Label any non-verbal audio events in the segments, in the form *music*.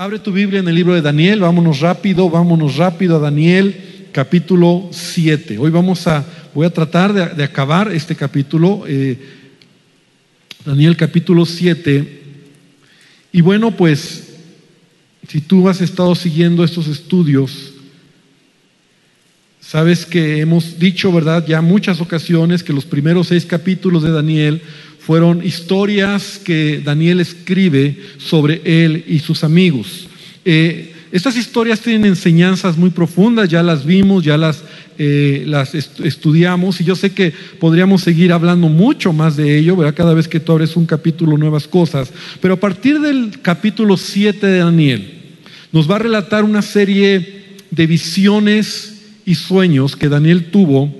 Abre tu Biblia en el libro de Daniel, vámonos rápido, vámonos rápido a Daniel capítulo 7. Hoy vamos a, voy a tratar de, acabar este capítulo, eh, Daniel capítulo 7. Y bueno, pues, si tú has estado siguiendo estos estudios, sabes que hemos dicho, ¿verdad? Ya muchas ocasiones que los primeros seis capítulos de Daniel fueron historias que Daniel escribe sobre él y sus amigos. Eh, estas historias tienen enseñanzas muy profundas, ya las vimos, ya las, eh, estudiamos y yo sé que podríamos seguir hablando mucho más de ello, ¿verdad? Cada vez que tú abres un capítulo, nuevas cosas. Pero a partir del capítulo 7 de Daniel, nos va a relatar una serie de visiones y sueños que Daniel tuvo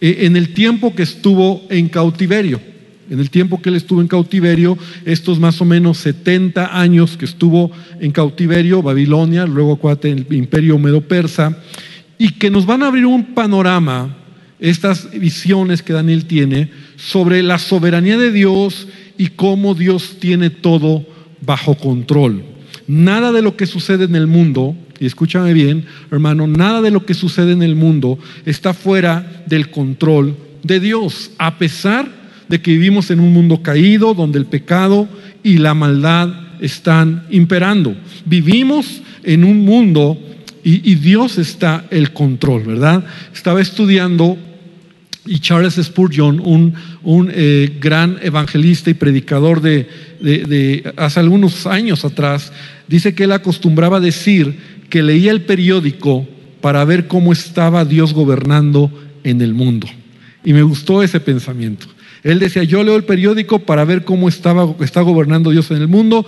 eh, en el tiempo que estuvo en cautiverio en el tiempo que él estuvo en cautiverio, estos más o menos 70 años que estuvo en cautiverio, Babilonia, luego acuérdate el imperio medo-persa, y que nos van a abrir un panorama, estas visiones que Daniel tiene, sobre la soberanía de Dios y cómo Dios tiene todo bajo control. Nada de lo que sucede en el mundo, y escúchame bien, hermano, nada de lo que sucede en el mundo está fuera del control de Dios, a pesar de que vivimos en un mundo caído donde el pecado y la maldad están imperando. Vivimos en un mundo y, Dios está el control, ¿verdad? Estaba estudiando y Charles Spurgeon, un, un eh, gran evangelista y predicador de, de, hace algunos años atrás, dice que él acostumbraba decir que leía el periódico para ver cómo estaba Dios gobernando en el mundo. Y me gustó ese pensamiento. Él decía, yo leo el periódico para ver cómo está gobernando Dios en el mundo.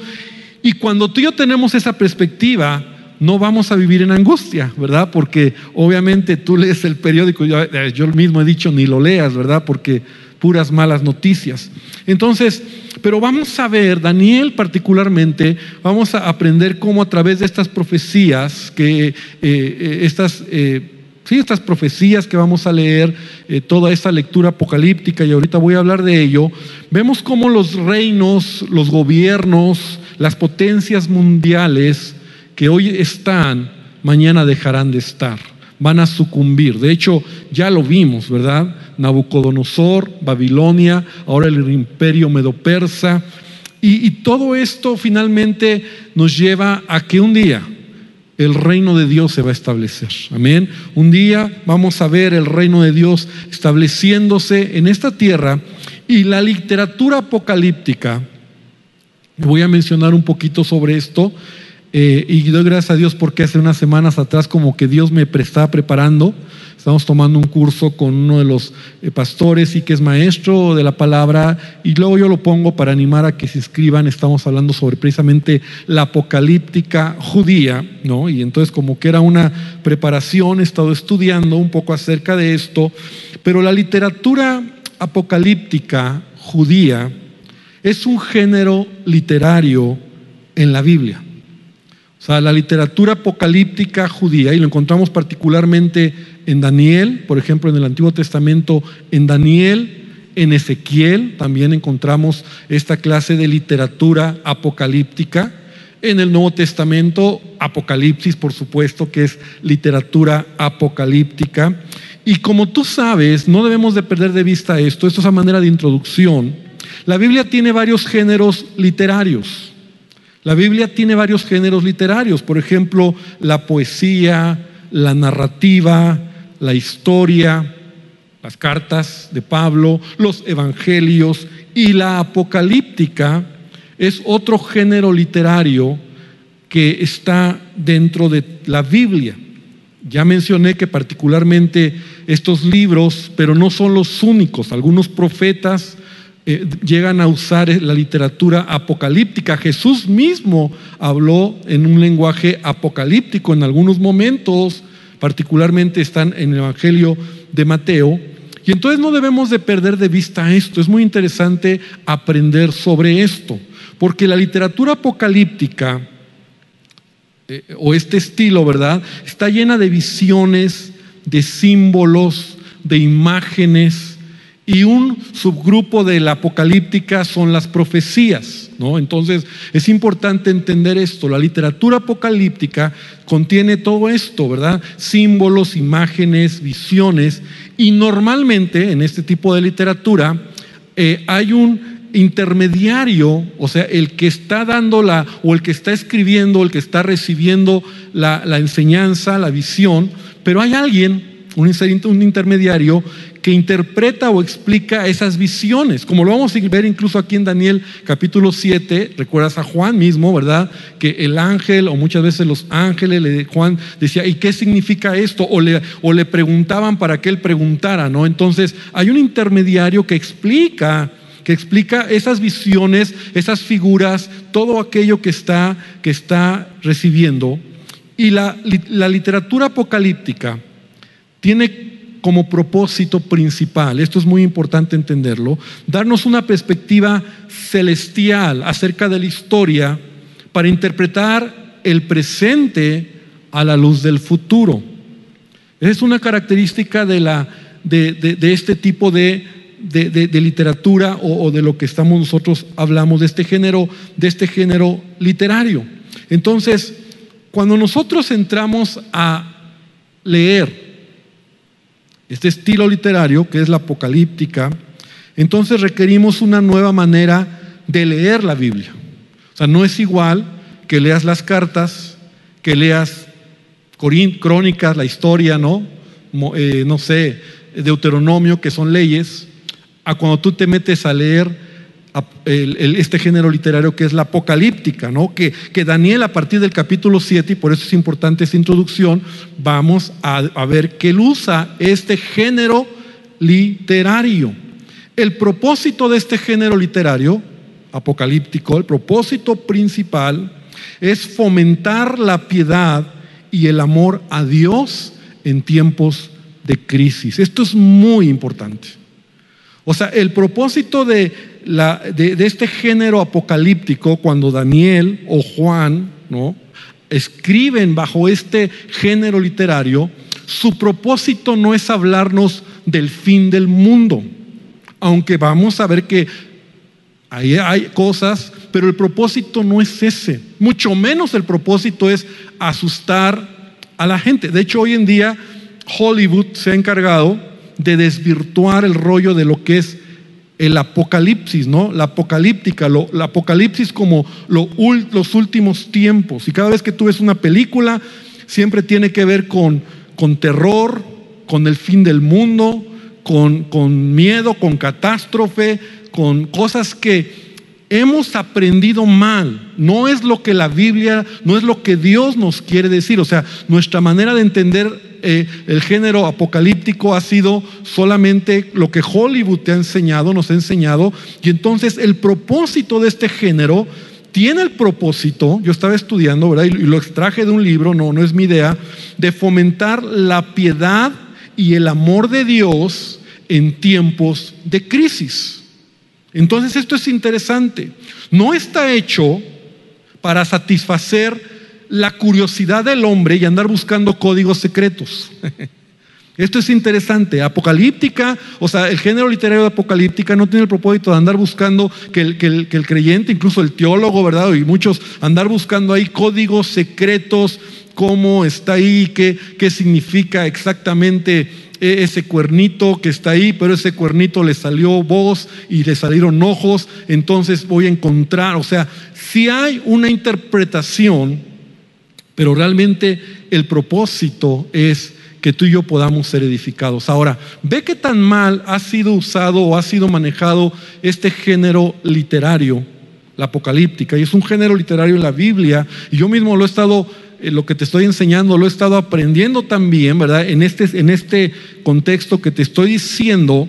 Y cuando tú y yo tenemos esa perspectiva, no vamos a vivir en angustia, ¿verdad? Porque obviamente tú lees el periódico, yo, eh, yo mismo he dicho, ni lo leas, ¿verdad? Porque puras malas noticias. Entonces, pero vamos a ver, Daniel particularmente, vamos a aprender cómo a través de estas profecías, que eh, eh, estas Sí, estas profecías que vamos a leer, eh, toda esta lectura apocalíptica, y ahorita voy a hablar de ello, vemos cómo los reinos, los gobiernos, las potencias mundiales que hoy están, mañana dejarán de estar, van a sucumbir. De hecho, ya lo vimos, ¿verdad? Nabucodonosor, Babilonia, ahora el imperio medo-persa, y todo esto finalmente nos lleva a que un día, el reino de Dios se va a establecer. Amén. Un día vamos a ver el reino de Dios estableciéndose en esta tierra y la literatura apocalíptica, voy a mencionar un poquito sobre esto, eh, y doy gracias a Dios porque hace unas semanas atrás como que Dios me estaba preparando. Estamos tomando un curso con uno de los eh, pastores y que es maestro de la palabra y luego yo lo pongo para animar a que se inscriban. Estamos hablando sobre precisamente la apocalíptica judía, ¿no? Y entonces como que era una preparación, he estado estudiando un poco acerca de esto, pero la literatura apocalíptica judía es un género literario en la Biblia. O sea, la literatura apocalíptica judía, y lo encontramos particularmente en Daniel, por ejemplo, en el Antiguo Testamento, en Daniel, en Ezequiel, también encontramos esta clase de literatura apocalíptica. En el Nuevo Testamento, Apocalipsis, por supuesto, que es literatura apocalíptica. Y como tú sabes, no debemos de perder de vista esto, esto es a manera de introducción. La Biblia tiene varios géneros literarios. La Biblia tiene varios géneros literarios, por ejemplo, la poesía, la narrativa, la historia, las cartas de Pablo, los evangelios y la apocalíptica es otro género literario que está dentro de la Biblia. Ya mencioné que particularmente estos libros, pero no son los únicos, algunos profetas eh, llegan a usar la literatura apocalíptica. Jesús mismo habló en un lenguaje apocalíptico en algunos momentos, particularmente están en el Evangelio de Mateo. Y entonces no debemos de perder de vista esto. Es muy interesante aprender sobre esto, porque la literatura apocalíptica eh, o este estilo, ¿verdad? Está llena de visiones, de símbolos, de imágenes Y un subgrupo de la apocalíptica son las profecías, ¿no? Entonces es importante entender esto. La literatura apocalíptica contiene todo esto, ¿verdad? Símbolos, imágenes, visiones. Y normalmente en este tipo de literatura eh, hay un intermediario, o sea, el que está dando la, o el que está escribiendo, el que está recibiendo la, enseñanza, la visión, pero hay alguien, un, un intermediario, que interpreta o explica esas visiones, como lo vamos a ver incluso aquí en Daniel capítulo 7, recuerdas a Juan mismo, ¿verdad? Que el ángel o muchas veces los ángeles, de Juan decía, ¿y qué significa esto? O le, o le preguntaban para que él preguntara, ¿no? Entonces hay un intermediario que explica que explica esas visiones, esas figuras, todo aquello que está, que está recibiendo. Y la, la literatura apocalíptica tiene como propósito principal, esto es muy importante entenderlo, darnos una perspectiva celestial acerca de la historia para interpretar el presente a la luz del futuro. Es una característica de, la, de, de este tipo de literatura o, de lo que estamos nosotros hablamos, de este género, de este género literario. Entonces, cuando nosotros entramos a leer este estilo literario, que es la apocalíptica, entonces requerimos una nueva manera de leer la Biblia. O sea, no es igual que leas las cartas, que leas crónicas, la historia, ¿no? Eh, no sé, Deuteronomio, que son leyes, a cuando tú te metes a leer este género literario que es la apocalíptica, ¿no? Que, que, Daniel a partir del capítulo 7, y por eso es importante esta introducción, vamos a, a ver que él usa este género literario. El propósito de este género literario, apocalíptico, el propósito principal es fomentar la piedad y el amor a Dios en tiempos de crisis. Esto es muy importante. O sea, el propósito de, este género apocalíptico, cuando Daniel o Juan ¿no? escriben bajo este género literario, su propósito no es hablarnos del fin del mundo, aunque vamos a ver que ahí hay cosas, pero el propósito no es ese, mucho menos el propósito es asustar a la gente. De hecho, hoy en día Hollywood se ha encargado de desvirtuar el rollo de lo que es el apocalipsis, ¿no? La apocalíptica, lo, la apocalipsis como los últimos tiempos. Y cada vez que tú ves una película, siempre tiene que ver con, con terror, con el fin del mundo, con, con miedo, con catástrofe, con cosas que hemos aprendido mal. No es lo que la Biblia, no es lo que Dios nos quiere decir. O sea, nuestra manera de entender eh, el género apocalíptico ha sido solamente lo que Hollywood te ha enseñado, nos ha enseñado. Y entonces el propósito de este género tiene el propósito, yo estaba estudiando, ¿verdad? Y lo extraje de un libro, no, no es mi idea, de fomentar la piedad y el amor de Dios en tiempos de crisis. Entonces esto es interesante. No está hecho para satisfacer la curiosidad del hombre y andar buscando códigos secretos. *laughs* Esto es interesante. Apocalíptica, o sea, el género literario de apocalíptica no tiene el propósito de andar buscando que el, que el, creyente, incluso el teólogo, ¿verdad? Y muchos andar buscando ahí códigos secretos, cómo está ahí, qué, qué significa exactamente e, ese cuernito que está ahí, pero ese cuernito le salió voz y le salieron ojos, entonces voy a encontrar, o sea, si hay una interpretación pero realmente el propósito es que tú y yo podamos ser edificados. Ahora, ve qué tan mal ha sido usado o ha sido manejado este género literario, la apocalíptica, y es un género literario en la Biblia, y yo mismo lo he estado, eh, lo que te estoy enseñando, lo he estado aprendiendo también, ¿verdad? En este, en este contexto que te estoy diciendo,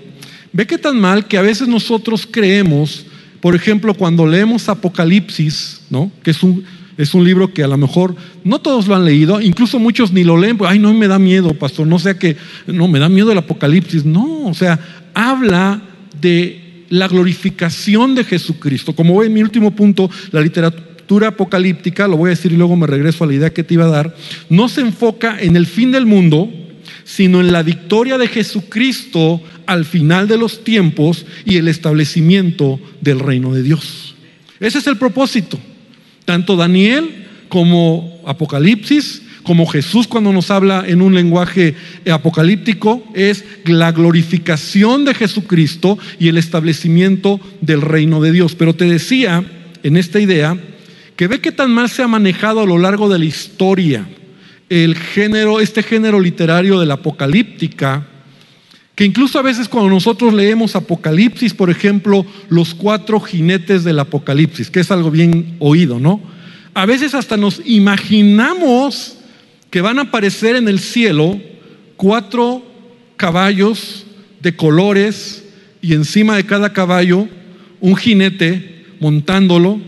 ve qué tan mal que a veces nosotros creemos, por ejemplo, cuando leemos Apocalipsis, ¿no? Que es un es un libro que a lo mejor no todos lo han leído, incluso muchos ni lo leen, pues, ay, no me da miedo, pastor, no sea que, no, me da miedo el Apocalipsis. No, o sea, habla de la glorificación de Jesucristo. Como voy en mi último punto, la literatura apocalíptica, lo voy a decir y luego me regreso a la idea que te iba a dar, no se enfoca en el fin del mundo, sino en la victoria de Jesucristo al final de los tiempos y el establecimiento del reino de Dios. Ese es el propósito. Tanto Daniel como Apocalipsis, como Jesús cuando nos habla en un lenguaje apocalíptico, es la glorificación de Jesucristo y el establecimiento del reino de Dios. Pero te decía en esta idea que ve que tan mal se ha manejado a lo largo de la historia el género, este género literario de la apocalíptica, que incluso a veces cuando nosotros leemos Apocalipsis, por ejemplo, los cuatro jinetes del Apocalipsis, que es algo bien oído, ¿no? A veces hasta nos imaginamos que van a aparecer en el cielo cuatro caballos de colores y encima de cada caballo un jinete montándolo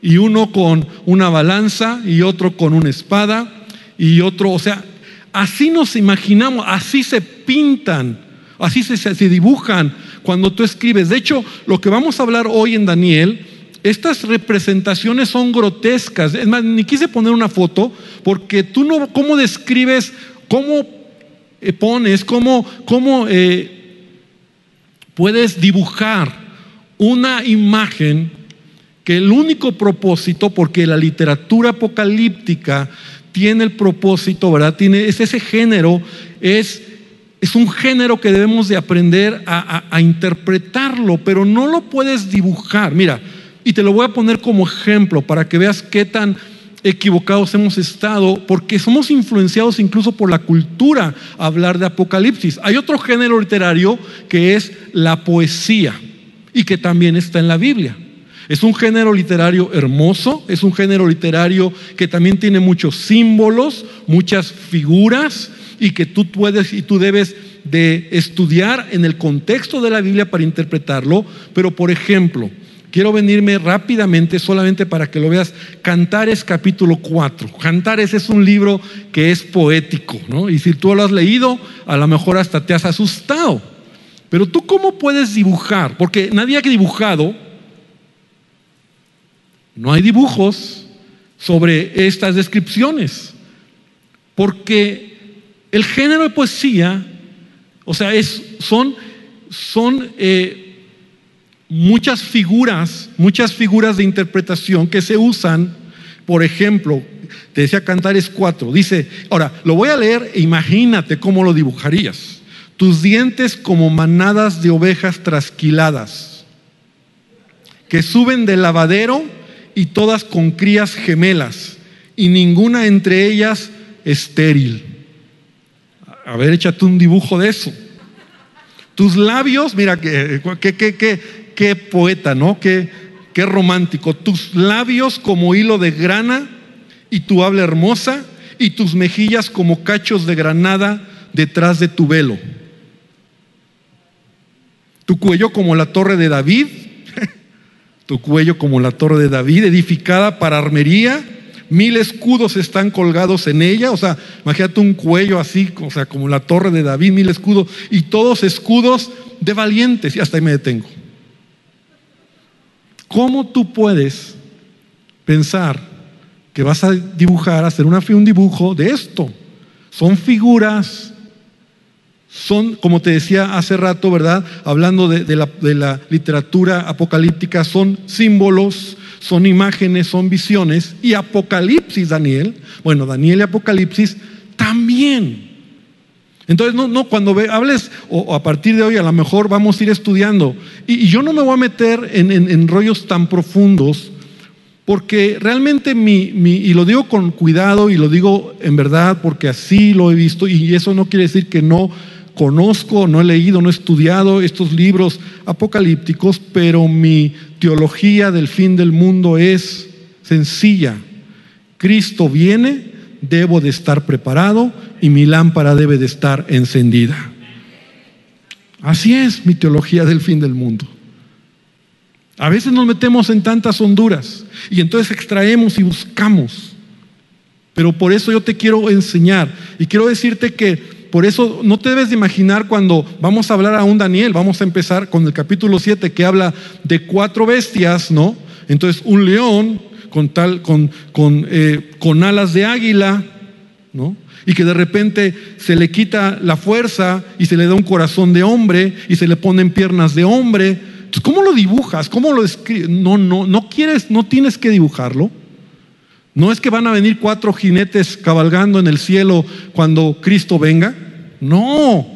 y uno con una balanza y otro con una espada y otro, o sea, así nos imaginamos, así se pintan, así se, dibujan cuando tú escribes. De hecho, lo que vamos a hablar hoy en Daniel, estas representaciones son grotescas. Es más, ni quise poner una foto porque tú no, ¿cómo describes, cómo eh, pones, cómo, cómo eh, puedes dibujar una imagen que el único propósito, porque la literatura apocalíptica tiene el propósito, ¿verdad? Tiene, es ese género, es, es un género que debemos de aprender a, a interpretarlo, pero no lo puedes dibujar. Mira, y te lo voy a poner como ejemplo para que veas qué tan equivocados hemos estado, porque somos influenciados incluso por la cultura a hablar de Apocalipsis. Hay otro género literario que es la poesía y que también está en la Biblia. Es un género literario hermoso, es un género literario que también tiene muchos símbolos, muchas figuras y que tú puedes y tú debes de estudiar en el contexto de la Biblia para interpretarlo. Pero por ejemplo, quiero venirme rápidamente solamente para que lo veas. Cantares capítulo 4. Cantares es un libro que es poético, ¿no? Y si tú lo has leído, a lo mejor hasta te has asustado. Pero tú cómo puedes dibujar? Porque nadie ha dibujado no hay dibujos sobre estas descripciones, porque el género de poesía, o sea, es, son, son eh, muchas figuras, muchas figuras de interpretación que se usan, por ejemplo, te decía Cantares 4, dice, ahora, lo voy a leer e imagínate cómo lo dibujarías. Tus dientes como manadas de ovejas trasquiladas, que suben del lavadero y todas con crías gemelas, y ninguna entre ellas estéril. A ver, échate un dibujo de eso. Tus labios, mira, qué, qué, qué, poeta, ¿no? Qué, qué romántico. Tus labios como hilo de grana y tu habla hermosa y tus mejillas como cachos de granada detrás de tu velo. Tu cuello como la torre de David *laughs* tu cuello como la torre de David, edificada para armería, mil escudos están colgados en ella, o sea, imagínate un cuello así, o sea, como la torre de David, mil escudos, y todos escudos de valientes, y hasta ahí me detengo. ¿Cómo tú puedes pensar que vas a dibujar, hacer una, un dibujo de esto? Son figuras son, como te decía hace rato, ¿verdad? Hablando de, la, literatura apocalíptica, son símbolos, son imágenes, son visiones. Y Apocalipsis, Daniel, bueno, Daniel y Apocalipsis también. Entonces, no, no, cuando hables, o, a partir de hoy a lo mejor vamos a ir estudiando. Y, yo no me voy a meter en, rollos tan profundos, porque realmente mi, mi, y lo digo con cuidado y lo digo en verdad porque así lo he visto, y eso no quiere decir que no conozco, no he leído, no he estudiado estos libros apocalípticos, pero mi teología del fin del mundo es sencilla. Cristo viene, debo de estar preparado y mi lámpara debe de estar encendida. Así es mi teología del fin del mundo. A veces nos metemos en tantas honduras y entonces extraemos y buscamos. Pero por eso yo te quiero enseñar y quiero decirte que por eso no te debes de imaginar cuando vamos a hablar a un Daniel, vamos a empezar con el capítulo 7 que habla de cuatro bestias, ¿no? Entonces, un león con, tal, con, con, eh, con alas de águila, ¿no? Y que de repente se le quita la fuerza y se le da un corazón de hombre y se le ponen piernas de hombre. Entonces, ¿cómo lo dibujas? ¿Cómo lo escribes? No, no, no quieres, no tienes que dibujarlo. No es que van a venir cuatro jinetes cabalgando en el cielo cuando Cristo venga. No,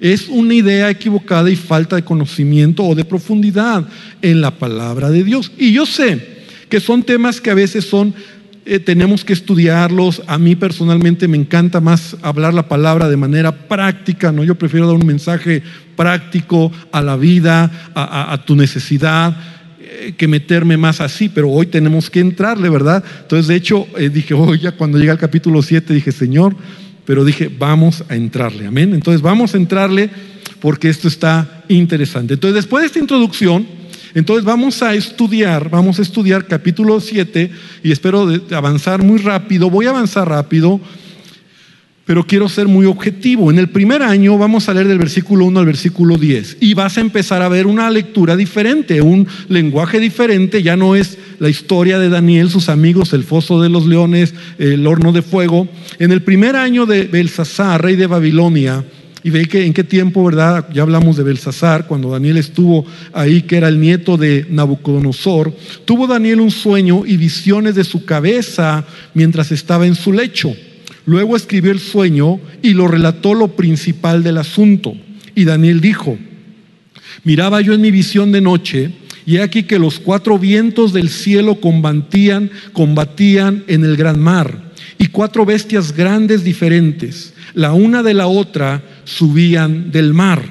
es una idea equivocada y falta de conocimiento o de profundidad en la palabra de Dios. Y yo sé que son temas que a veces son eh, tenemos que estudiarlos. A mí personalmente me encanta más hablar la palabra de manera práctica, ¿no? Yo prefiero dar un mensaje práctico a la vida, a, tu necesidad, que meterme más así, pero hoy tenemos que entrarle, ¿verdad? Entonces, de hecho, eh, dije, hoy ya cuando llega al capítulo 7, dije, Señor, pero dije, vamos a entrarle, amén. Entonces vamos a entrarle porque esto está interesante. Entonces, después de esta introducción, entonces vamos a estudiar, vamos a estudiar capítulo 7 y espero avanzar muy rápido, voy a avanzar rápido, pero quiero ser muy objetivo. En el primer año vamos a leer del versículo 1 al versículo 10 y vas a empezar a ver una lectura diferente, un lenguaje diferente, ya no es la historia de Daniel, sus amigos, el foso de los leones, el horno de fuego. En el primer año de Belsasar, rey de Babilonia, y ve que en qué tiempo, ¿verdad? Ya hablamos de Belsasar, cuando Daniel estuvo ahí, que era el nieto de Nabucodonosor. Tuvo Daniel un sueño y visiones de su cabeza mientras estaba en su lecho. Luego escribió el sueño y lo relató lo principal del asunto. Y Daniel dijo, miraba yo en mi visión de noche, y aquí que los cuatro vientos del cielo combatían, combatían en el gran mar, y cuatro bestias grandes diferentes, la una de la otra, subían del mar.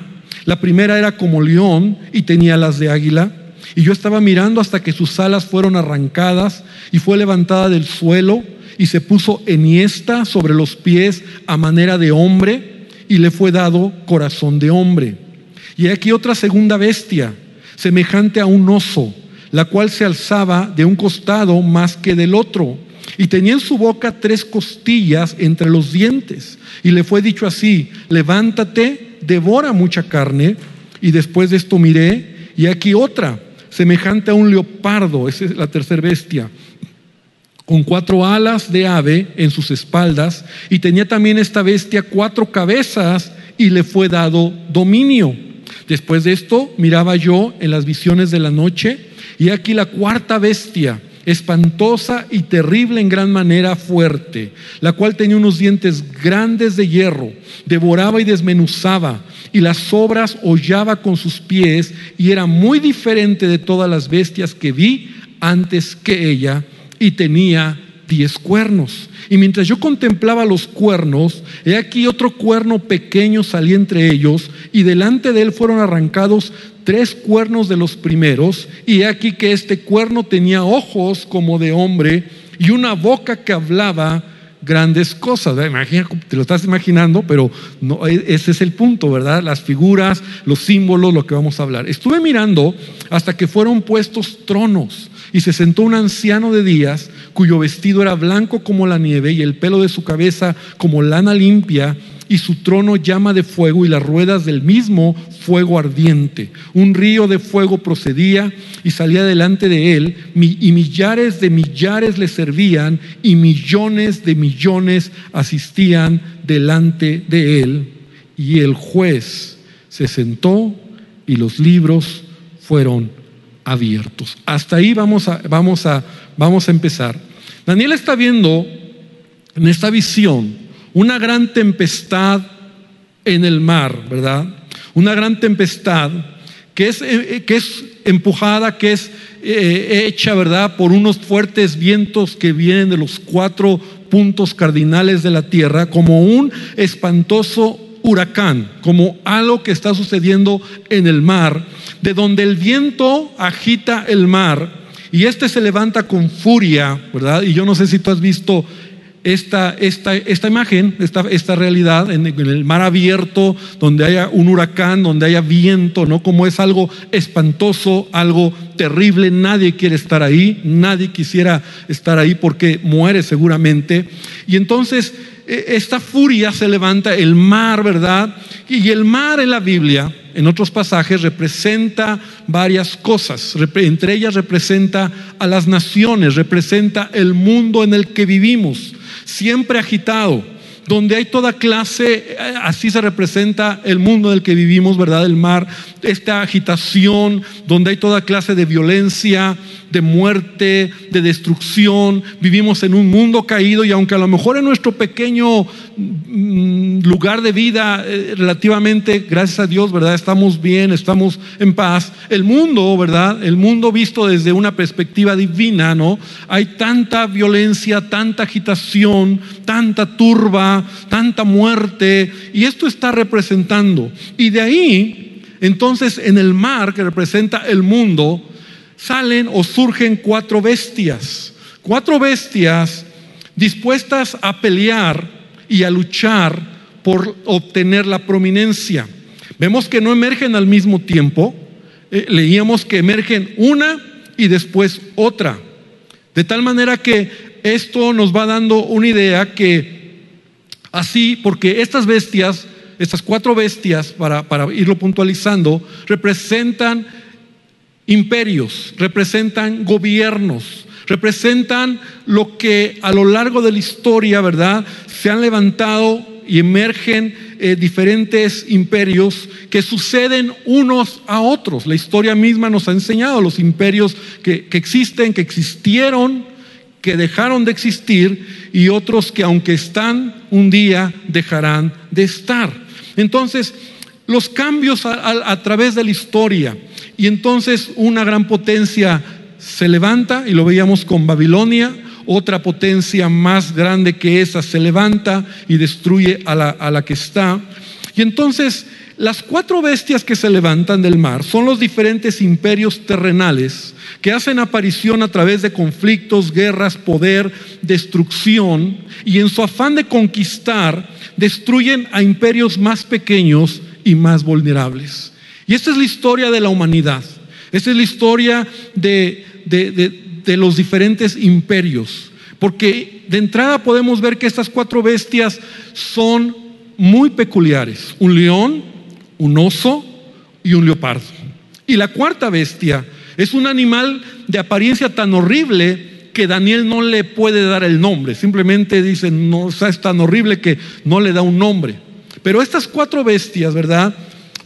La primera era como león y tenía alas de águila. Y yo estaba mirando hasta que sus alas fueron arrancadas y fue levantada del suelo y se puso enhiesta sobre los pies a manera de hombre y le fue dado corazón de hombre. Y aquí otra segunda bestia, semejante a un oso, la cual se alzaba de un costado más que del otro. Y tenía en su boca tres costillas entre los dientes. Y le fue dicho así, levántate, devora mucha carne. Y después de esto miré, y aquí otra, semejante a un leopardo, esa es la tercera bestia, con cuatro alas de ave en sus espaldas, y tenía también esta bestia cuatro cabezas, y le fue dado dominio. Después de esto miraba yo en las visiones de la noche, y aquí la cuarta bestia, espantosa y terrible en gran manera fuerte, la cual tenía unos dientes grandes de hierro, devoraba y desmenuzaba, y las obras hollaba con sus pies, y era muy diferente de todas las bestias que vi antes que ella, y tenía diez cuernos. Y mientras yo contemplaba los cuernos, he aquí otro cuerno pequeño salía entre ellos, y delante de él fueron arrancados tres cuernos de los primeros, y he aquí que este cuerno tenía ojos como de hombre y una boca que hablaba grandes cosas. Imagina, te lo estás imaginando, pero no, e, ese es el punto, ¿verdad? Las figuras, los símbolos, lo que vamos a hablar. Estuve mirando hasta que fueron puestos tronos y se sentó un anciano de días cuyo vestido era blanco como la nieve y el pelo de su cabeza como lana limpia y su trono llama de fuego y las ruedas del mismo fuego ardiente. Un río de fuego procedía y salía delante de él y millares de millares le servían y millones de millones asistían delante de él. Y el juez se sentó y los libros fueron abiertos. Hasta ahí vamos a, vamos a, vamos a empezar. Daniel está viendo en esta visión una gran tempestad en el mar, ¿verdad? Una gran tempestad que es, eh, que es empujada, que es eh, hecha, ¿verdad?, por unos fuertes vientos que vienen de los cuatro puntos cardinales de la tierra, como un espantoso huracán, como algo que está sucediendo en el mar, de donde el viento agita el mar y este se levanta con furia, ¿verdad? Y yo no sé si tú has visto esta, esta, esta imagen, esta, esta realidad en, el mar abierto, donde haya un huracán, donde haya viento, ¿no? Como es algo espantoso, algo terrible, nadie quiere estar ahí, nadie quisiera estar ahí porque muere seguramente. Y entonces esta furia se levanta, el mar, ¿verdad? Y el mar en la Biblia, en otros pasajes, representa varias cosas. Entre ellas representa a las naciones, representa el mundo en el que vivimos. siempre agitado, donde hay toda clase, eh, así se representa el mundo en el que vivimos, ¿verdad? El mar, esta agitación, donde hay toda clase de violencia, de muerte, de destrucción. Vivimos en un mundo caído y aunque a lo mejor en nuestro pequeño mm, lugar de vida, eh, relativamente, gracias a Dios, ¿verdad? Estamos bien, estamos en paz. El mundo, ¿verdad? El mundo visto desde una perspectiva divina, ¿no? Hay tanta violencia, tanta agitación, tanta turba, tanta muerte, y esto está representando. Y de ahí, entonces, en el mar que representa el mundo, salen o surgen cuatro bestias, cuatro bestias dispuestas a pelear y a luchar por obtener la prominencia. Vemos que no emergen al mismo tiempo, eh, leíamos que emergen una y después otra. De tal manera que esto nos va dando una idea que así, porque estas bestias, estas cuatro bestias, para, irlo puntualizando, representan imperios, representan gobiernos, representan lo que a lo largo de la historia, ¿verdad? Se han levantado y emergen eh, diferentes imperios que suceden unos a otros. La historia misma nos ha enseñado los imperios que existen, que existieron, que dejaron de existir y otros que aunque están un día dejarán de estar. Entonces, los cambios a, través de la historia. Y entonces una gran potencia se levanta, y lo veíamos con Babilonia, otra potencia más grande que esa se levanta y destruye a la, a la que está. Y entonces las cuatro bestias que se levantan del mar son los diferentes imperios terrenales que hacen aparición a través de conflictos, guerras, poder, destrucción, y en su afán de conquistar, destruyen a imperios más pequeños y más vulnerables. Y esta es la historia de la humanidad. Esta es la historia de, los diferentes imperios. Porque de entrada podemos ver que estas cuatro bestias son muy peculiares. Un león, un oso y un leopardo. Y la cuarta bestia es un animal de apariencia tan horrible que Daniel no le puede dar el nombre. Simplemente dice, no, es tan horrible que no le da un nombre. Pero estas cuatro bestias, ¿verdad?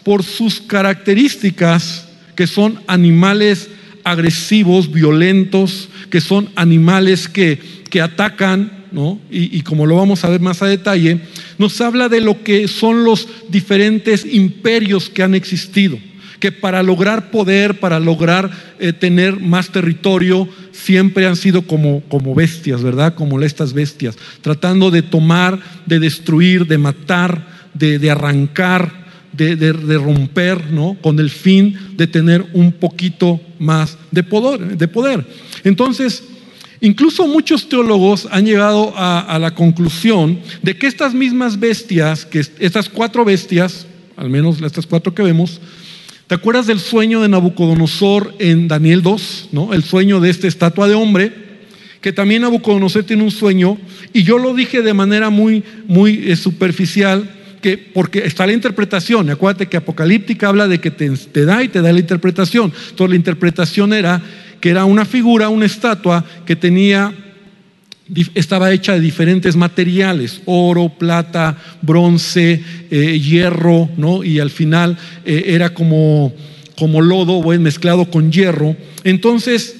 Por sus características, que son animales agresivos, violentos, que son animales que, que atacan, ¿no? Y, como lo vamos a ver más a detalle, nos habla de lo que son los diferentes imperios que han existido, que para lograr poder, para lograr eh, tener más territorio, siempre han sido como, como bestias, ¿verdad? Como estas bestias, tratando de tomar, de destruir, de matar, de, arrancar, de, romper, ¿no? Con el fin de tener un poquito más de poder. De poder. Entonces, incluso muchos teólogos han llegado a, la conclusión de que estas mismas bestias, que estas cuatro bestias, al menos estas cuatro que vemos, ¿Te acuerdas del sueño de Nabucodonosor en Daniel 2? ¿no? El sueño de esta estatua de hombre, que también Nabucodonosor tiene un sueño, y yo lo dije de manera muy, muy eh, superficial, porque está la interpretación, acuérdate que Apocalíptica habla de que te, da y te da la interpretación. Entonces la interpretación era que era una figura, una estatua que tenía estaba hecha de diferentes materiales, oro, plata, bronce, eh, hierro, ¿no? Y al final eh, era como, como lodo, mezclado con hierro. Entonces,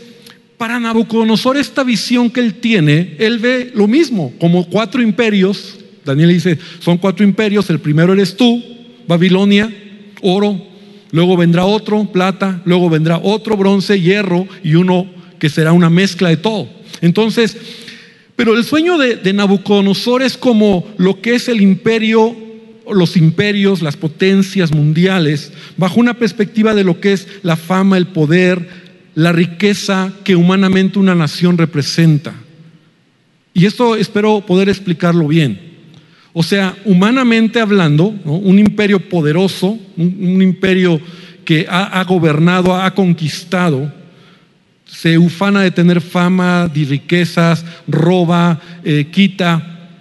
para Nabucodonosor, esta visión que él tiene, él ve lo mismo, como cuatro imperios Daniel dice, son cuatro imperios, el primero eres tú, Babilonia, oro, luego vendrá otro, plata, luego vendrá otro, bronce, hierro y uno que será una mezcla de todo. Entonces, pero el sueño de, Nabucodonosor es como lo que es el imperio, los imperios, las potencias mundiales, bajo una perspectiva de lo que es la fama, el poder, la riqueza que humanamente una nación representa. Y esto espero poder explicarlo bien. O sea, humanamente hablando, un imperio poderoso, un, imperio que ha, gobernado, ha conquistado, se ufana de tener fama, de riquezas, roba, eh, quita.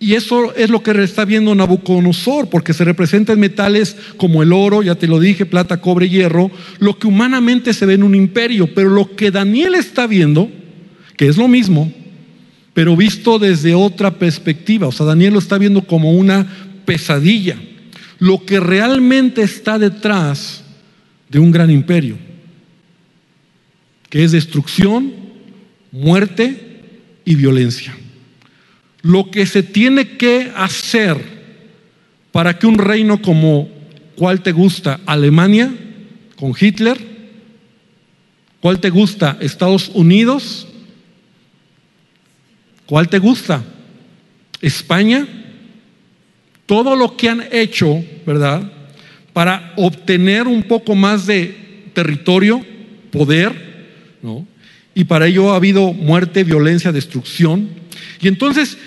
Y eso es lo que está viendo Nabucodonosor, porque se representa en metales como el oro, ya te lo dije, plata, cobre, hierro, lo que humanamente se ve en un imperio, pero lo que Daniel está viendo, que es lo mismo, pero visto desde otra perspectiva. O sea, Daniel lo está viendo como una pesadilla. Lo que realmente está detrás de un gran imperio, que es destrucción, muerte y violencia. Lo que se tiene que hacer para que un reino como, ¿cuál te gusta? Alemania, con Hitler, ¿cuál te gusta? Estados Unidos, ¿cuál te gusta? España, todo lo que han hecho, ¿verdad? Para obtener un poco más de territorio, poder, ¿no? Y para ello ha habido muerte, violencia, destrucción. Y entonces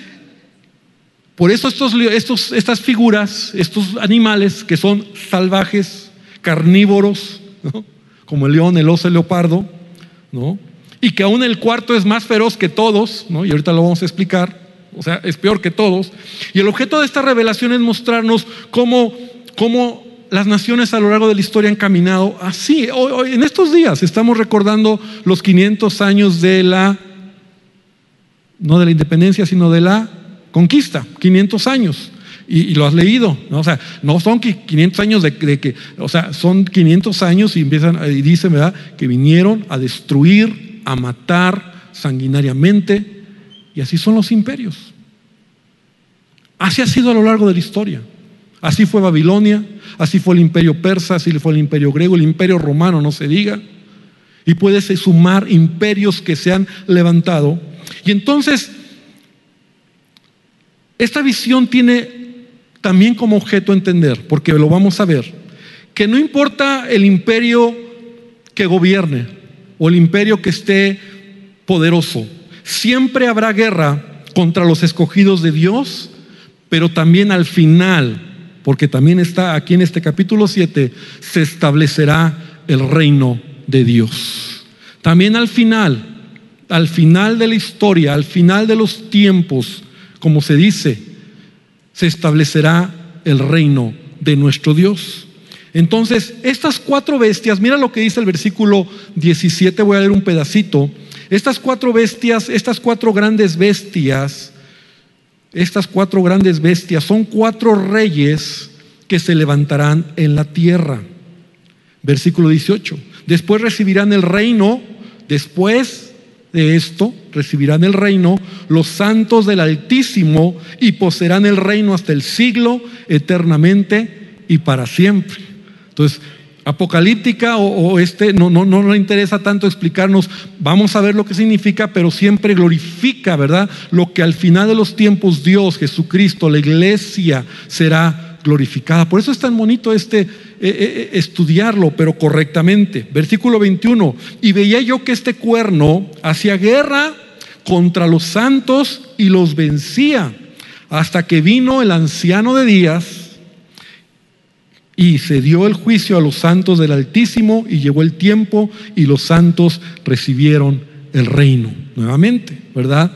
por eso estos, estos, estas figuras, estos animales que son salvajes, carnívoros, como el león, el oso, el leopardo, ¿no? Y que aún el cuarto es más feroz que todos, ¿no? y ahorita lo vamos a explicar, o sea, es peor que todos. Y el objeto de esta revelación es mostrarnos cómo, cómo las naciones a lo largo de la historia han caminado así. Hoy, en estos días estamos recordando los 500 años de la, no de la independencia, sino de la conquista, 500 años. Y, lo has leído. O sea, no son 500 años de, que, o sea, son 500 años y empiezan, y dicen, ¿verdad?, que vinieron a destruir, a matar sanguinariamente, y así son los imperios. Así ha sido a lo largo de la historia. Así fue Babilonia, así fue el imperio persa, así fue el imperio griego, el imperio romano, no se diga. Y puedes sumar imperios que se han levantado. Y entonces esta visión tiene también como objeto entender, porque lo vamos a ver, que no importa el imperio que gobierne o el imperio que esté poderoso, siempre habrá guerra contra los escogidos de Dios, pero también al final, porque también está aquí en este capítulo 7, se establecerá el reino de Dios. También al final, al final de la historia, al final de los tiempos, como se dice, se establecerá el reino de nuestro Dios. Entonces, estas cuatro bestias, mira lo que dice el versículo 17, voy a leer un pedacito. Estas cuatro bestias, estas cuatro grandes bestias, estas cuatro grandes bestias son cuatro reyes que se levantarán en la tierra. Versículo 18. Después recibirán el reino, después de esto recibirán el reino los santos del Altísimo y poseerán el reino hasta el siglo, eternamente y para siempre. Entonces, apocalíptica o, este no, no, no le interesa tanto explicarnos, vamos a ver lo que significa, pero siempre glorifica, ¿verdad? Lo que al final de los tiempos Dios, Jesucristo, la iglesia será glorificada. Por eso es tan bonito este eh, eh, eh, estudiarlo, pero correctamente. Versículo 21, y veía yo que este cuerno hacía guerra contra los santos y los vencía, hasta que vino el anciano de días y se dio el juicio a los santos del Altísimo y llegó el tiempo y los santos recibieron el reino nuevamente, ¿verdad?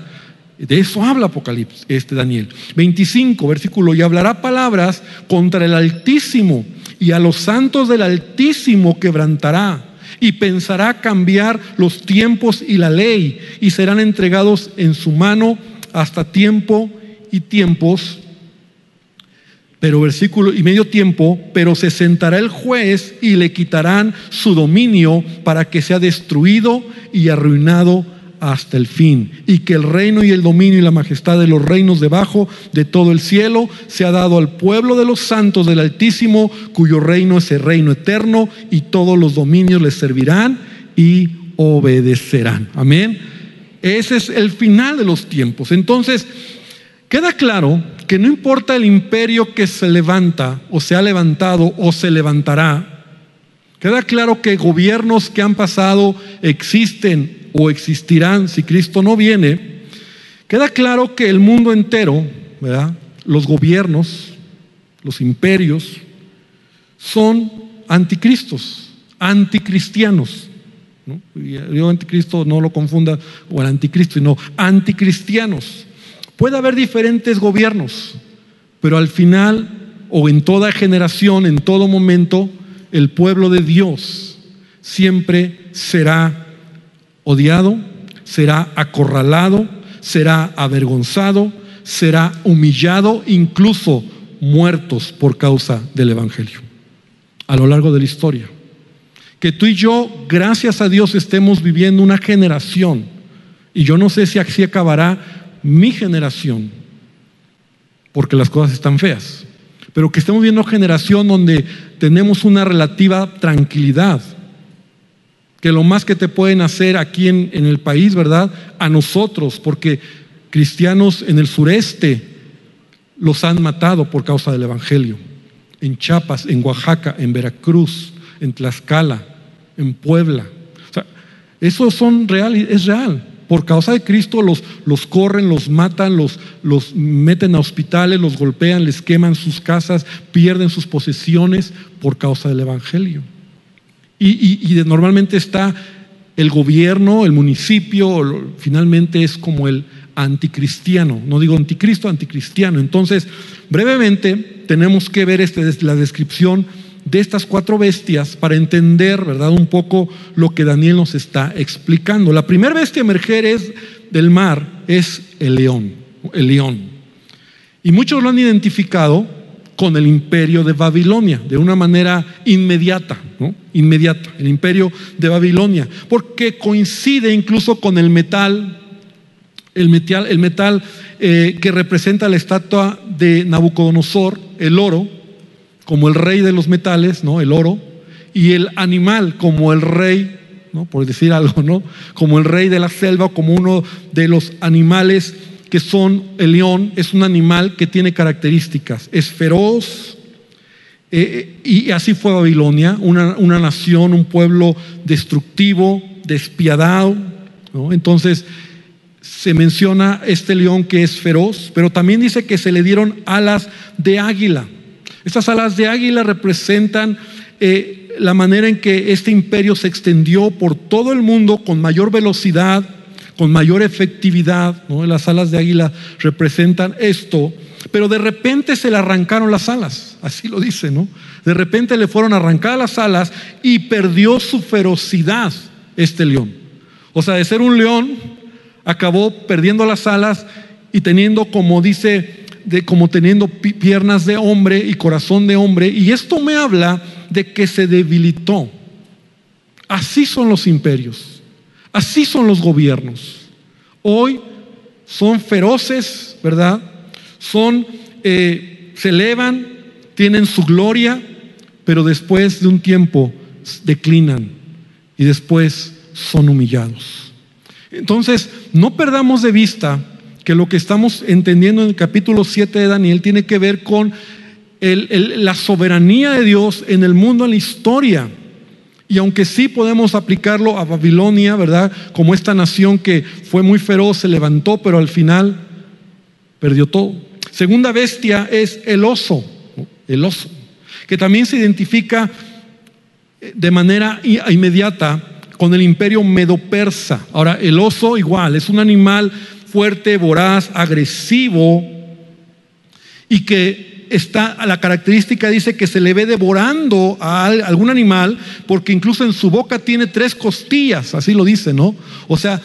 De eso habla Apocalipsis, este Daniel. 25, versículo, y hablará palabras contra el Altísimo y a los santos del Altísimo quebrantará y pensará cambiar los tiempos y la ley y serán entregados en su mano hasta tiempo y tiempos. Pero versículo y medio tiempo, pero se sentará el juez y le quitarán su dominio para que sea destruido y arruinado hasta el fin, y que el reino y el dominio y la majestad de los reinos debajo de todo el cielo se ha dado al pueblo de los santos del Altísimo, cuyo reino es el reino eterno, y todos los dominios les servirán y obedecerán. Amén. Ese es el final de los tiempos. Entonces, queda claro que no importa el imperio que se levanta, o se ha levantado, o se levantará, queda claro que gobiernos que han pasado existen o existirán si Cristo no viene, queda claro que el mundo entero, ¿verdad? los gobiernos, los imperios, son anticristos, anticristianos. ¿no? Yo anticristo no lo confunda o el anticristo, sino anticristianos. Puede haber diferentes gobiernos, pero al final o en toda generación, en todo momento, el pueblo de Dios siempre será odiado, será acorralado, será avergonzado, será humillado, incluso muertos por causa del Evangelio, a lo largo de la historia. Que tú y yo, gracias a Dios, estemos viviendo una generación, y yo no sé si así acabará mi generación, porque las cosas están feas, pero que estemos viendo generación donde tenemos una relativa tranquilidad, que lo más que te pueden hacer aquí en, en el país, ¿verdad? A nosotros, porque cristianos en el sureste los han matado por causa del Evangelio. En Chiapas, en Oaxaca, en Veracruz, en Tlaxcala, en Puebla. O sea, eso son real, es real. Por causa de Cristo los, los corren, los matan, los, los meten a hospitales, los golpean, les queman sus casas, pierden sus posesiones por causa del Evangelio. Y, normalmente está el gobierno, el municipio, finalmente es como el anticristiano. No digo anticristo, anticristiano. Entonces, brevemente tenemos que ver este, la descripción de estas cuatro bestias para entender, ¿verdad?, un poco lo que Daniel nos está explicando. La primera bestia emerger es del mar es el león, el león. Y muchos lo han identificado con el imperio de Babilonia, de una manera inmediata, ¿no? Inmediata, el imperio de Babilonia, porque coincide incluso con el metal, el metal, el metal eh, que representa la estatua de Nabucodonosor, el oro, como el rey de los metales, ¿no? El oro, y el animal como el rey, ¿no? Por decir algo, ¿no? Como el rey de la selva, como uno de los animales que son, el león es un animal que tiene características, es feroz, eh, eh, y así fue Babilonia, una, nación, un pueblo destructivo, despiadado. Entonces se menciona este león que es feroz, pero también dice que se le dieron alas de águila. Estas alas de águila representan eh, la manera en que este imperio se extendió por todo el mundo con mayor velocidad, con mayor efectividad. Las alas de águila representan esto, pero de repente se le arrancaron las alas, así lo dice, ¿no? De repente le fueron arrancadas las alas y perdió su ferocidad este león. O sea, de ser un león, acabó perdiendo las alas y teniendo, como dice, de como teniendo piernas de hombre y corazón de hombre. Y esto me habla de que se debilitó. Así son los imperios. Así son los gobiernos. Hoy son feroces, ¿verdad? Son, eh, se elevan, tienen su gloria, pero después de un tiempo declinan y después son humillados. Entonces, no perdamos de vista que lo que estamos entendiendo en el capítulo 7 de Daniel tiene que ver con la soberanía de Dios en el mundo, en la historia. Y aunque sí podemos aplicarlo a Babilonia, ¿verdad? Como esta nación que fue muy feroz, se levantó, pero al final perdió todo. Segunda bestia es el oso, el oso, que también se identifica eh, de manera inmediata con el imperio medo-persa. Ahora, el oso igual, es un animal fuerte, voraz, agresivo y que está, la característica dice que se le ve devorando a algún animal, porque incluso en su boca tiene tres costillas, así lo dice, ¿no? O sea,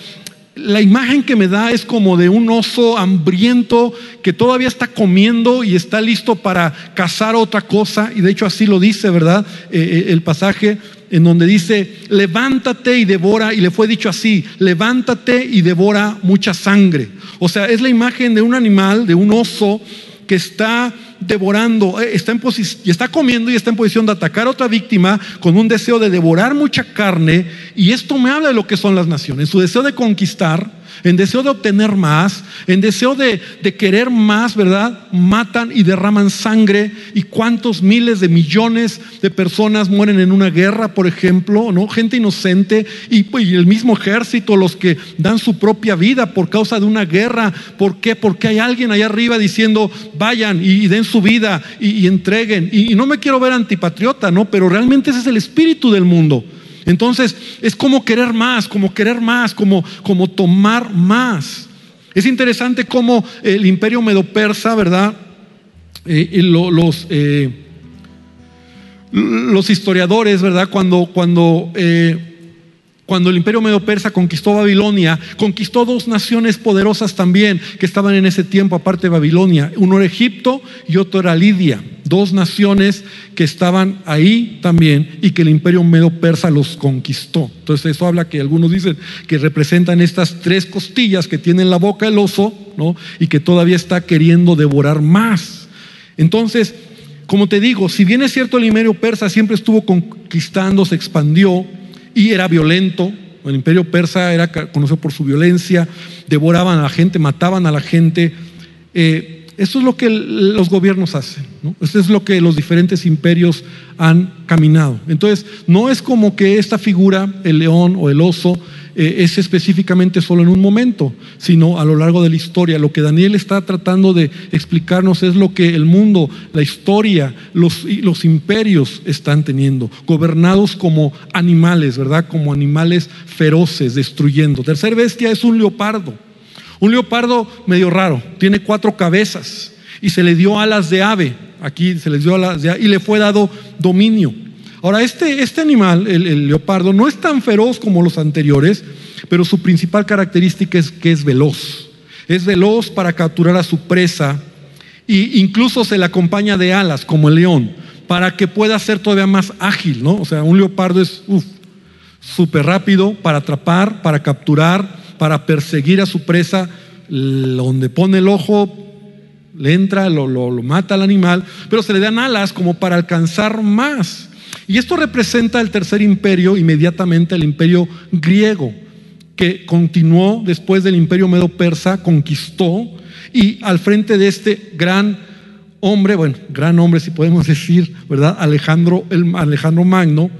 la imagen que me da es como de un oso hambriento que todavía está comiendo y está listo para cazar otra cosa, y de hecho así lo dice, ¿verdad? Eh, eh, el pasaje en donde dice, levántate y devora, y le fue dicho así, levántate y devora mucha sangre. O sea, es la imagen de un animal, de un oso que está devorando, eh, está en y está comiendo y está en posición de atacar a otra víctima con un deseo de devorar mucha carne. Y esto me habla de lo que son las naciones, su deseo de conquistar, en deseo de obtener más, en deseo de, querer más, ¿verdad? Matan y derraman sangre y cuántos miles de millones de personas mueren en una guerra, por ejemplo, ¿no? Gente inocente y, el mismo ejército, los que dan su propia vida por causa de una guerra. ¿Por qué? Porque hay alguien allá arriba diciendo, vayan y, den su vida y, entreguen. Y, y no me quiero ver antipatriota, ¿no? Pero realmente ese es el espíritu del mundo. Entonces es como querer más, como querer más, como, como tomar más. Es interesante cómo el imperio medo-persa, ¿verdad? Eh, los, eh, los historiadores, ¿verdad? Cuando, cuando eh, Cuando el imperio medo-persa conquistó Babilonia, conquistó dos naciones poderosas también que estaban en ese tiempo, aparte de Babilonia. Uno era Egipto y otro era Lidia. Dos naciones que estaban ahí también y que el imperio medo-persa los conquistó. Entonces eso habla que algunos dicen que representan estas tres costillas que tiene en la boca el oso, ¿no? Y que todavía está queriendo devorar más. Entonces, como te digo, si bien es cierto el imperio persa siempre estuvo conquistando, se expandió, y era violento. El imperio persa era conocido por su violencia, devoraban a la gente, mataban a la gente. Eh, eso es lo que los gobiernos hacen, eso es lo que los diferentes imperios han caminado. Entonces, no es como que esta figura, el león o el oso, eh, es específicamente solo en un momento, sino a lo largo de la historia. Lo que Daniel está tratando de explicarnos es lo que el mundo, la historia, los, los imperios están teniendo, gobernados como animales, ¿verdad? Como animales feroces, destruyendo. Tercer bestia es un leopardo. Un leopardo medio raro, tiene cuatro cabezas y se le dio alas de ave. Aquí se les dio alas de ave y le fue dado dominio. Ahora, este, este animal, el, leopardo, no es tan feroz como los anteriores, pero su principal característica es que es veloz. Es veloz para capturar a su presa e incluso se le acompaña de alas como el león para que pueda ser todavía más ágil, ¿no? O sea, un leopardo es súper rápido para atrapar, para capturar, para perseguir a su presa, donde pone el ojo, le entra, lo, lo mata al animal, pero se le dan alas como para alcanzar más. Y esto representa el tercer imperio, inmediatamente el imperio griego, que continuó después del imperio medo-persa, conquistó, y al frente de este gran hombre, bueno, gran hombre si podemos *laughs* decir, ¿verdad? Alejandro, el, Alejandro Magno,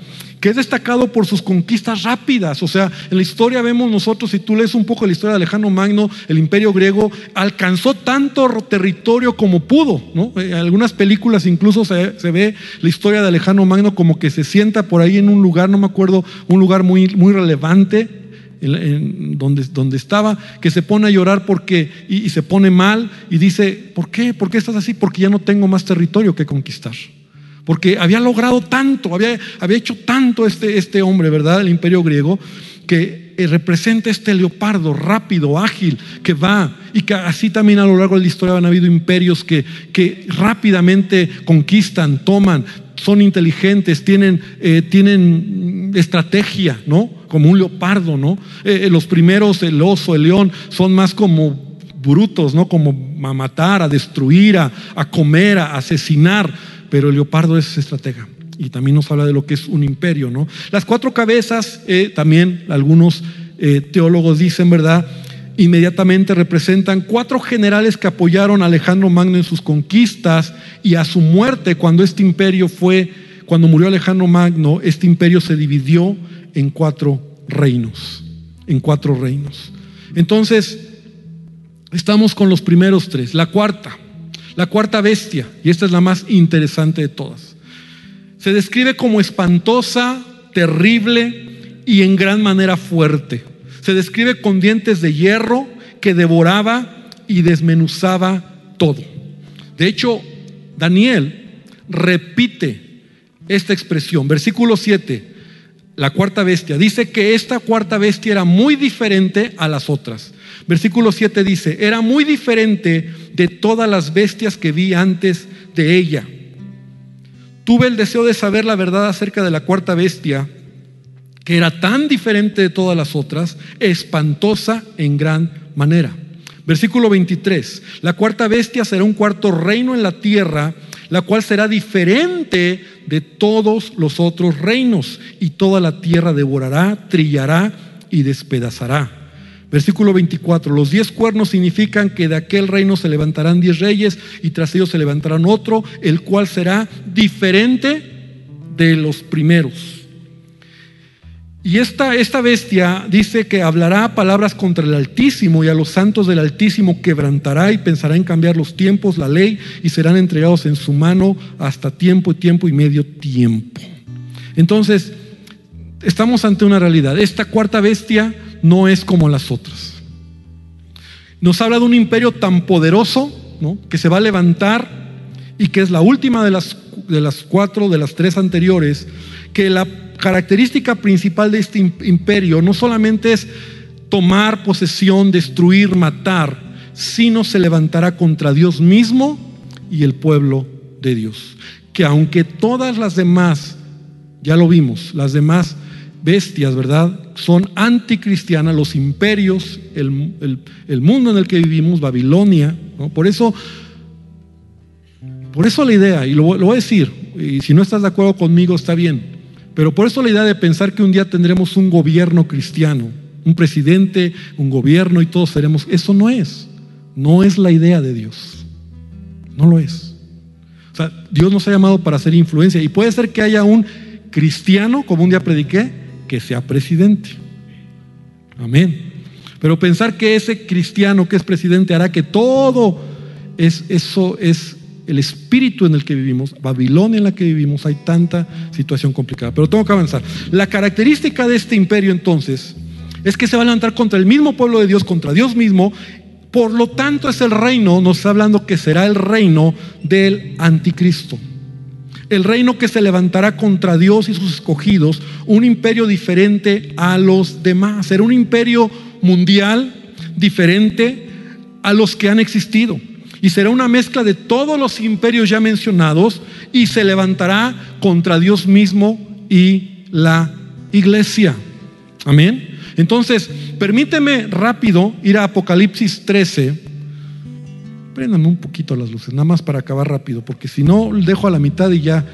que es destacado por sus conquistas rápidas. O sea, en la historia vemos nosotros, si tú lees un poco la historia de Alejandro Magno, el imperio griego alcanzó tanto territorio como pudo. ¿no? En algunas películas incluso se, ve la historia de Alejandro Magno como que se sienta por ahí en un lugar, no me acuerdo, un lugar muy, muy relevante. donde, donde, estaba, que se pone a llorar porque y, y se pone mal y dice, ¿por qué? ¿Por qué estás así? Porque ya no tengo más territorio que conquistar porque había logrado tanto, había, había hecho tanto este, este hombre, ¿verdad? El imperio griego, que eh, representa este leopardo rápido, ágil, que va, y que así también a lo largo de la historia han habido imperios que, que rápidamente conquistan, toman, son inteligentes, tienen, eh, tienen estrategia, ¿no? Como un leopardo, ¿no? Eh, los primeros, el oso, el león, son más como brutos, ¿no? Como a matar, a destruir, a, a comer, a asesinar pero el leopardo es estratega y también nos habla de lo que es un imperio, ¿no? Las cuatro cabezas, eh, también algunos eh, teólogos dicen, ¿verdad? Inmediatamente representan cuatro generales que apoyaron a Alejandro Magno en sus conquistas y a su muerte cuando este imperio fue, cuando murió Alejandro Magno, este imperio se dividió en cuatro reinos, en cuatro reinos. Entonces, estamos con los primeros tres. La cuarta, la cuarta bestia, y esta es la más interesante de todas, se describe como espantosa, terrible y en gran manera fuerte. Se describe con dientes de hierro que devoraba y desmenuzaba todo. De hecho, Daniel repite esta expresión, versículo 7, la cuarta bestia, dice que esta cuarta bestia era muy diferente a las otras. Versículo 7 dice, era muy diferente de todas las bestias que vi antes de ella. Tuve el deseo de saber la verdad acerca de la cuarta bestia, que era tan diferente de todas las otras, espantosa en gran manera. Versículo 23, la cuarta bestia será un cuarto reino en la tierra, la cual será diferente de todos los otros reinos, y toda la tierra devorará, trillará y despedazará. Versículo 24, los diez cuernos significan que de aquel reino se levantarán diez reyes y tras ellos se levantarán otro, el cual será diferente de los primeros. Y esta, esta bestia dice que hablará palabras contra el Altísimo y a los santos del Altísimo quebrantará y pensará en cambiar los tiempos, la ley, y serán entregados en su mano hasta tiempo y tiempo y medio tiempo. Entonces, estamos ante una realidad. Esta cuarta bestia no es como las otras. Nos habla de un imperio tan poderoso que se va a levantar y que es la última de las, de las cuatro, de las tres anteriores, que la característica principal de este imperio no solamente es tomar posesión, destruir, matar, sino se levantará contra Dios mismo y el pueblo de Dios. Que aunque todas las demás, ya lo vimos, las demás bestias, ¿verdad? Son anticristianas, los imperios, el, mundo en el que vivimos, Babilonia, Por eso, por eso la idea, y lo voy a decir, y si no estás de acuerdo conmigo está bien, pero por eso la idea de pensar que un día tendremos un gobierno cristiano, un presidente, un gobierno y todos seremos, eso no es, no es la idea de Dios, no lo es. O sea, Dios nos ha llamado para hacer influencia y puede ser que haya un cristiano, como un día prediqué, que sea presidente. Amén. Pero pensar que ese cristiano que es presidente hará que todo es, eso es el espíritu en el que vivimos, Babilonia en la que vivimos, hay tanta situación complicada. Pero tengo que avanzar. La característica de este imperio entonces es que se va a levantar contra el mismo pueblo de Dios, contra Dios mismo. Por lo tanto es el reino, nos está hablando que será el reino del anticristo. El reino que se levantará contra Dios y sus escogidos, un imperio diferente a los demás. Será un imperio mundial diferente a los que han existido y será una mezcla de todos los imperios ya mencionados y se levantará contra Dios mismo y la iglesia. Amén. Entonces, permíteme rápido ir a Apocalipsis 13. Préndame un poquito las luces, nada más para acabar rápido, porque si no, dejo a la mitad y ya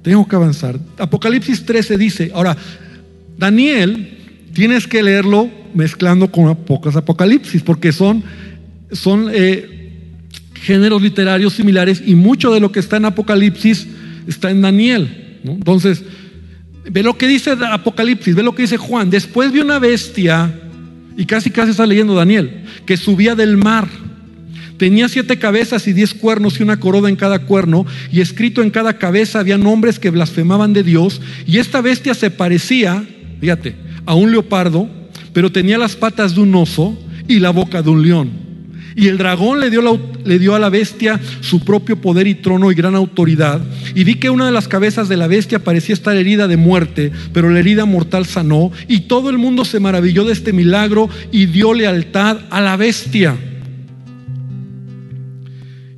tengo que avanzar. Apocalipsis 13 dice, ahora, Daniel, tienes que leerlo mezclando con pocas Apocalipsis, porque son, son eh, géneros literarios similares y mucho de lo que está en Apocalipsis está en Daniel. Entonces, ve lo que dice Apocalipsis, ve lo que dice Juan. Después vi una bestia, y casi casi está leyendo Daniel, que subía del mar. Tenía siete cabezas y diez cuernos y una corona en cada cuerno, y escrito en cada cabeza había nombres que blasfemaban de Dios. Y esta bestia se parecía, fíjate, a un leopardo, pero tenía las patas de un oso y la boca de un león. Y el dragón le dio, le dio, a la bestia su propio poder y trono y gran autoridad. Y vi que una de las cabezas de la bestia parecía estar herida de muerte, pero la herida mortal sanó. Y todo el mundo se maravilló de este milagro y dio lealtad a la bestia.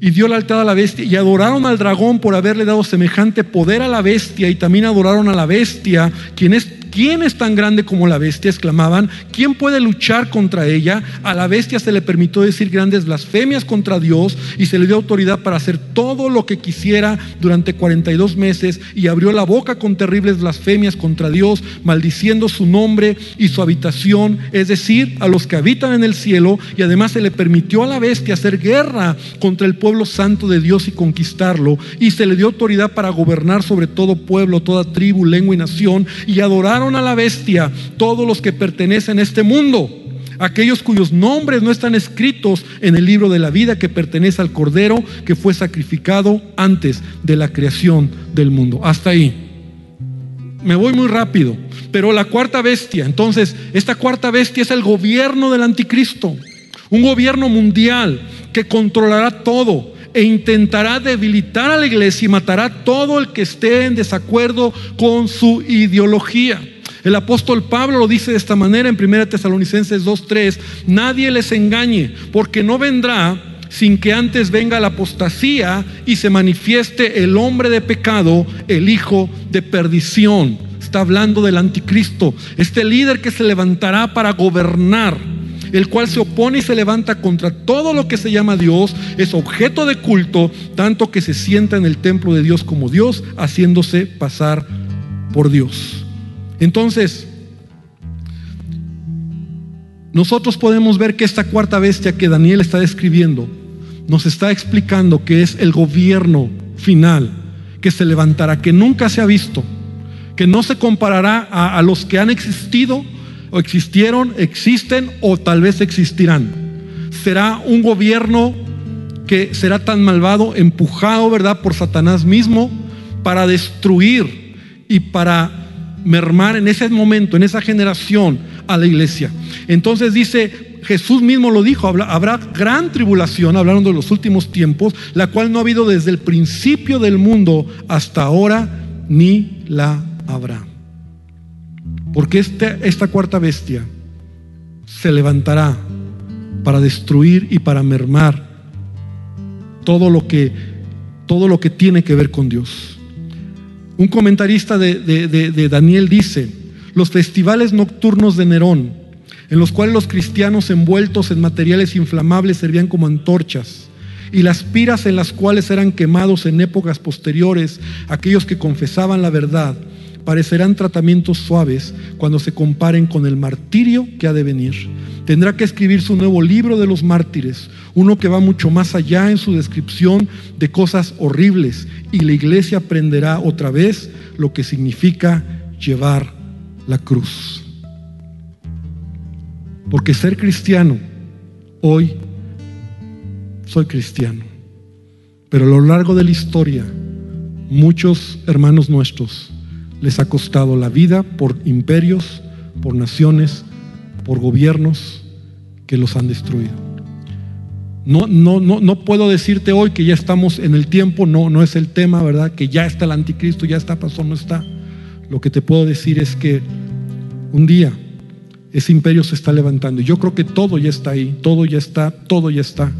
Y dio lealtad a la bestia. Y adoraron al dragón por haberle dado semejante poder a la bestia. Y también adoraron a la bestia, quien es ¿quién es tan grande como la bestia? exclamaban, ¿quién puede luchar contra ella? A la bestia se le permitió decir grandes blasfemias contra Dios y se le dio autoridad para hacer todo lo que quisiera durante 42 meses y abrió la boca con terribles blasfemias contra Dios, maldiciendo su nombre y su habitación, es decir, a los que habitan en el cielo y además se le permitió a la bestia hacer guerra contra el pueblo santo de Dios y conquistarlo y se le dio autoridad para gobernar sobre todo pueblo, toda tribu, lengua y nación y adorar a la bestia todos los que pertenecen a este mundo, aquellos cuyos nombres no están escritos en el libro de la vida que pertenece al Cordero que fue sacrificado antes de la creación del mundo. Hasta ahí. Me voy muy rápido. Pero la cuarta bestia, entonces, esta cuarta bestia es el gobierno del anticristo. Un gobierno mundial que controlará todo e intentará debilitar a la iglesia y matará a todo el que esté en desacuerdo con su ideología. El apóstol Pablo lo dice de esta manera en 1 Tesalonicenses 2:3, nadie les engañe, porque no vendrá sin que antes venga la apostasía y se manifieste el hombre de pecado, el hijo de perdición. Está hablando del anticristo, este líder que se levantará para gobernar el cual se opone y se levanta contra todo lo que se llama Dios, es objeto de culto, tanto que se sienta en el templo de Dios como Dios, haciéndose pasar por Dios. Entonces, nosotros podemos ver que esta cuarta bestia que Daniel está describiendo nos está explicando que es el gobierno final que se levantará, que nunca se ha visto, que no se comparará a, a los que han existido o existieron, existen o tal vez existirán. Será un gobierno que será tan malvado, empujado, ¿verdad?, por Satanás mismo para destruir y para mermar en ese momento, en esa generación, a la iglesia. Entonces dice, Jesús mismo lo dijo, habrá gran tribulación, hablando de los últimos tiempos, la cual no ha habido desde el principio del mundo hasta ahora, ni la habrá. Porque este, esta cuarta bestia se levantará para destruir y para mermar todo lo que, todo lo que tiene que ver con Dios. Un comentarista de, de Daniel dice, los festivales nocturnos de Nerón, en los cuales los cristianos envueltos en materiales inflamables servían como antorchas, y las piras en las cuales eran quemados en épocas posteriores aquellos que confesaban la verdad, parecerán tratamientos suaves cuando se comparen con el martirio que ha de venir. Tendrá que escribir su nuevo libro de los mártires, uno que va mucho más allá en su descripción de cosas horribles, y la iglesia aprenderá otra vez lo que significa llevar la cruz. Porque ser cristiano, hoy soy cristiano, pero a lo largo de la historia, muchos hermanos nuestros les ha costado la vida por imperios, por naciones, por gobiernos que los han destruido. No, no, no, no puedo decirte hoy que ya estamos en el tiempo, no, no es el tema, ¿verdad? Que ya está el anticristo, ya está, pasó, no está. Lo que te puedo decir es que un día ese imperio se está levantando. Yo creo que todo ya está ahí, todo ya está, todo ya está.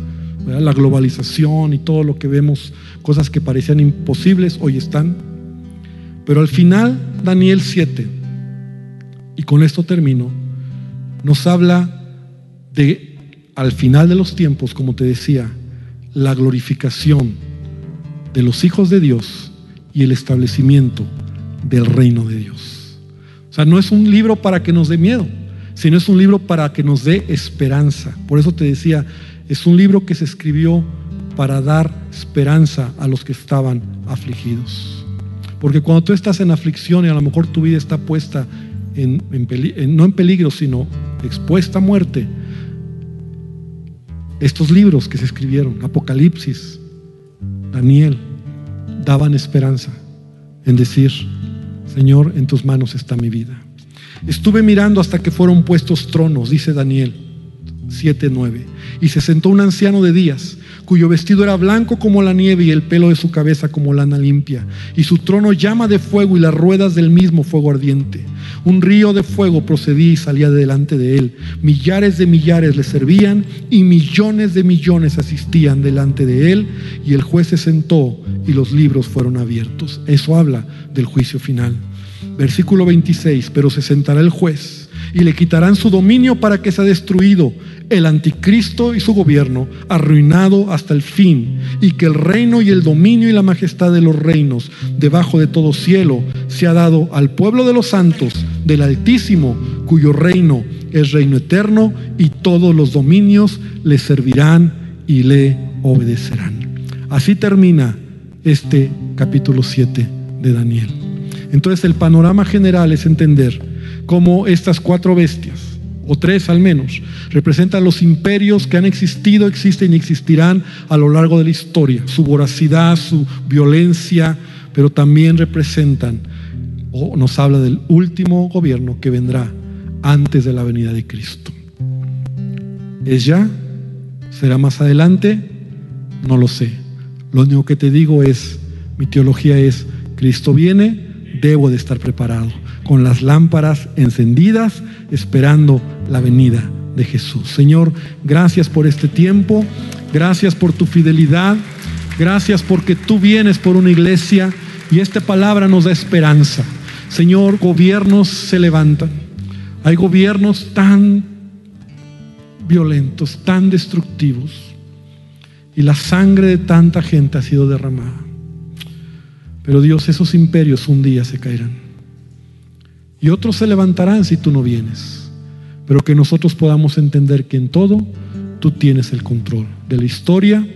La globalización y todo lo que vemos, cosas que parecían imposibles, hoy están. Pero al final, Daniel 7, y con esto termino, nos habla de, al final de los tiempos, como te decía, la glorificación de los hijos de Dios y el establecimiento del reino de Dios. O sea, no es un libro para que nos dé miedo, sino es un libro para que nos dé esperanza. Por eso te decía, es un libro que se escribió para dar esperanza a los que estaban afligidos. Porque cuando tú estás en aflicción y a lo mejor tu vida está puesta en, no en peligro, sino expuesta a muerte, estos libros que se escribieron, Apocalipsis, Daniel, daban esperanza en decir, Señor, en tus manos está mi vida. Estuve mirando hasta que fueron puestos tronos, dice Daniel 7:9, y se sentó un anciano de días cuyo vestido era blanco como la nieve y el pelo de su cabeza como lana limpia, y su trono llama de fuego y las ruedas del mismo fuego ardiente. Un río de fuego procedía y salía delante de él. Millares de millares le servían y millones de millones asistían delante de él, y el juez se sentó y los libros fueron abiertos. Eso habla del juicio final. Versículo 26, pero se sentará el juez y le quitarán su dominio para que sea destruido el anticristo y su gobierno, arruinado hasta el fin, y que el reino y el dominio y la majestad de los reinos debajo de todo cielo se ha dado al pueblo de los santos del Altísimo, cuyo reino es reino eterno, y todos los dominios le servirán y le obedecerán. Así termina este capítulo 7 de Daniel. Entonces el panorama general es entender cómo estas cuatro bestias, o tres al menos, representan los imperios que han existido, existen y existirán a lo largo de la historia, su voracidad, su violencia, pero también representan o nos habla del último gobierno que vendrá antes de la venida de Cristo. ¿Es ya? ¿Será más adelante? No lo sé. Lo único que te digo es, mi teología es, Cristo viene, debo de estar preparado, con las lámparas encendidas, esperando la venida de Jesús. Señor, gracias por este tiempo, gracias por tu fidelidad, gracias porque tú vienes por una iglesia y esta palabra nos da esperanza. Señor, gobiernos se levantan. Hay gobiernos tan violentos, tan destructivos, y la sangre de tanta gente ha sido derramada. Pero Dios, esos imperios un día se caerán. Y otros se levantarán si tú no vienes. Pero que nosotros podamos entender que en todo tú tienes el control de la historia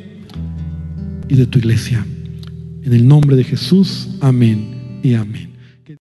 y de tu iglesia. En el nombre de Jesús, amén y amén.